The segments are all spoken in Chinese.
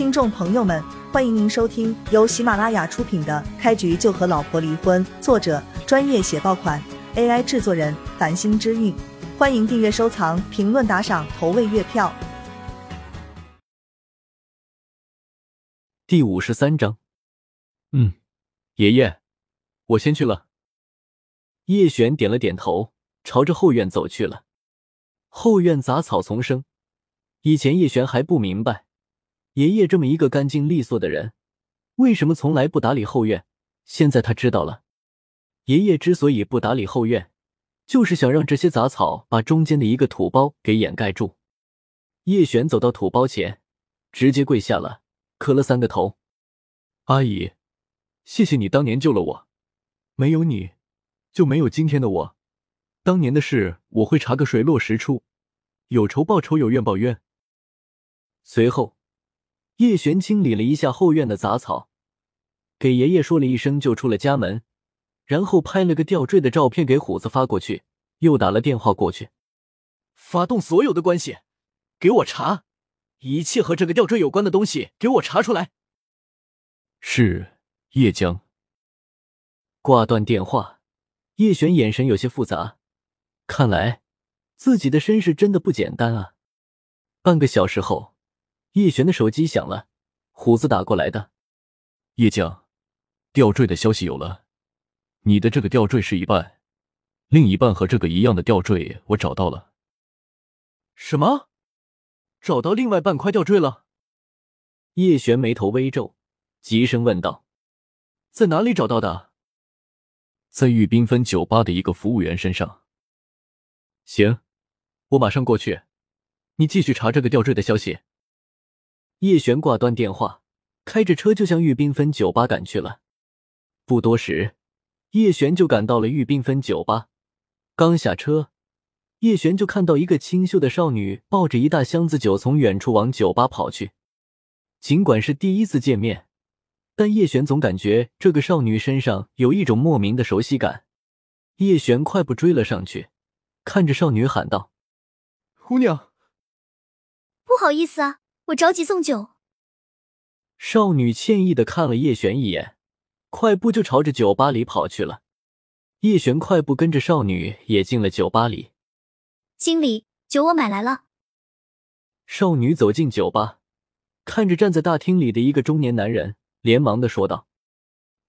听众朋友们，欢迎您收听由喜马拉雅出品的《开局就和老婆离婚》，作者专业写爆款，AI 制作人繁星之韵。欢迎订阅、收藏、评论、打赏、投喂月票。第五十三章，嗯，爷爷，我先去了。叶璇点了点头，朝着后院走去了。后院杂草丛生，以前叶璇还不明白。爷爷这么一个干净利索的人，为什么从来不打理后院？现在他知道了。爷爷之所以不打理后院，就是想让这些杂草把中间的一个土包给掩盖住。叶璇走到土包前，直接跪下了，磕了三个头：“阿姨，谢谢你当年救了我，没有你，就没有今天的我。当年的事我会查个水落石出，有仇报仇，有怨报怨。”随后。叶璇清理了一下后院的杂草，给爷爷说了一声，就出了家门，然后拍了个吊坠的照片给虎子发过去，又打了电话过去，发动所有的关系，给我查，一切和这个吊坠有关的东西，给我查出来。是叶江。挂断电话，叶璇眼神有些复杂，看来自己的身世真的不简单啊。半个小时后。叶璇的手机响了，虎子打过来的。叶江，吊坠的消息有了，你的这个吊坠是一半，另一半和这个一样的吊坠我找到了。什么？找到另外半块吊坠了？叶璇眉头微皱，急声问道：“在哪里找到的？”在玉缤纷酒吧的一个服务员身上。行，我马上过去，你继续查这个吊坠的消息。叶璇挂断电话，开着车就向玉缤纷酒吧赶去了。不多时，叶璇就赶到了玉缤纷酒吧。刚下车，叶璇就看到一个清秀的少女抱着一大箱子酒从远处往酒吧跑去。尽管是第一次见面，但叶璇总感觉这个少女身上有一种莫名的熟悉感。叶璇快步追了上去，看着少女喊道：“姑娘，不好意思啊。”我着急送酒。少女歉意的看了叶璇一眼，快步就朝着酒吧里跑去了。叶璇快步跟着少女也进了酒吧里。经理，酒我买来了。少女走进酒吧，看着站在大厅里的一个中年男人，连忙的说道。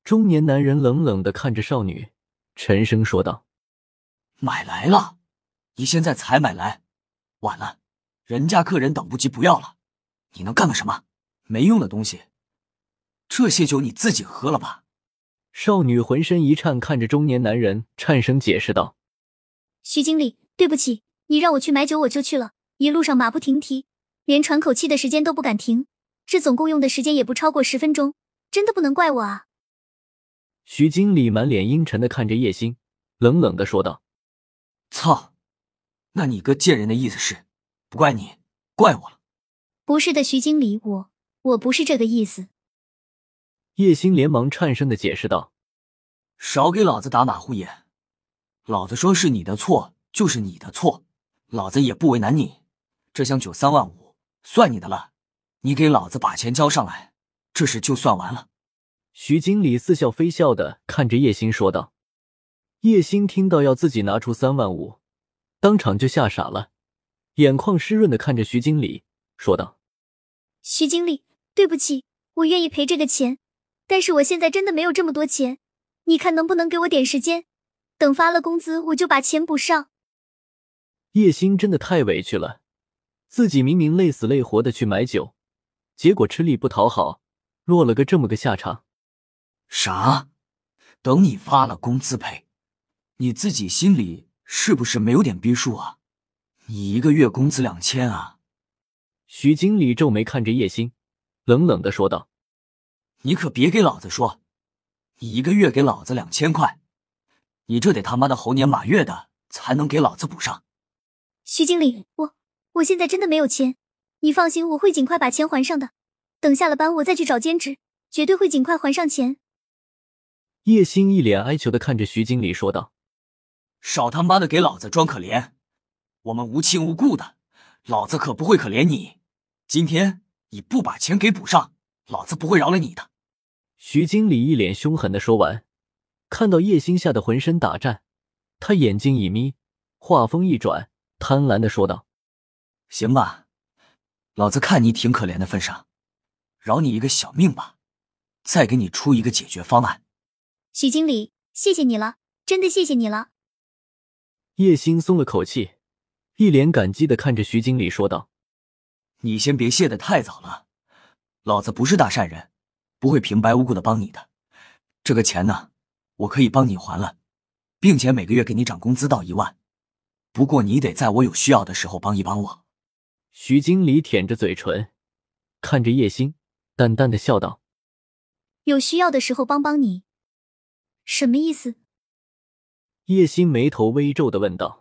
中年男人冷冷的看着少女，沉声说道：“买来了，你现在才买来，晚了，人家客人等不及不要了。”你能干个什么？没用的东西！这些酒你自己喝了吧。少女浑身一颤，看着中年男人，颤声解释道：“徐经理，对不起，你让我去买酒，我就去了。一路上马不停蹄，连喘口气的时间都不敢停，这总共用的时间也不超过十分钟，真的不能怪我啊。”徐经理满脸阴沉的看着叶星，冷冷的说道：“操，那你个贱人的意思是，不怪你，怪我了。”不是的，徐经理，我我不是这个意思。叶星连忙颤声的解释道：“少给老子打马虎眼！老子说是你的错，就是你的错，老子也不为难你。这箱酒三万五，算你的了。你给老子把钱交上来，这事就算完了。”徐经理似笑非笑的看着叶星说道。叶星听到要自己拿出三万五，当场就吓傻了，眼眶湿润的看着徐经理说道。徐经理，对不起，我愿意赔这个钱，但是我现在真的没有这么多钱，你看能不能给我点时间，等发了工资我就把钱补上。叶星真的太委屈了，自己明明累死累活的去买酒，结果吃力不讨好，落了个这么个下场。啥？等你发了工资赔？你自己心里是不是没有点逼数啊？你一个月工资两千啊？徐经理皱眉看着叶星，冷冷的说道：“你可别给老子说，你一个月给老子两千块，你这得他妈的猴年马月的才能给老子补上。”徐经理，我我现在真的没有钱，你放心，我会尽快把钱还上的。等下了班，我再去找兼职，绝对会尽快还上钱。叶星一脸哀求的看着徐经理说道：“少他妈的给老子装可怜，我们无亲无故的，老子可不会可怜你。”今天你不把钱给补上，老子不会饶了你的。徐经理一脸凶狠的说完，看到叶星吓得浑身打颤，他眼睛一眯，话锋一转，贪婪的说道：“行吧，老子看你挺可怜的份上，饶你一个小命吧，再给你出一个解决方案。”徐经理，谢谢你了，真的谢谢你了。叶星松了口气，一脸感激的看着徐经理说道。你先别谢的太早了，老子不是大善人，不会平白无故的帮你的。这个钱呢，我可以帮你还了，并且每个月给你涨工资到一万。不过你得在我有需要的时候帮一帮我。徐经理舔着嘴唇，看着叶星，淡淡的笑道：“有需要的时候帮帮你，什么意思？”叶星眉头微皱的问道。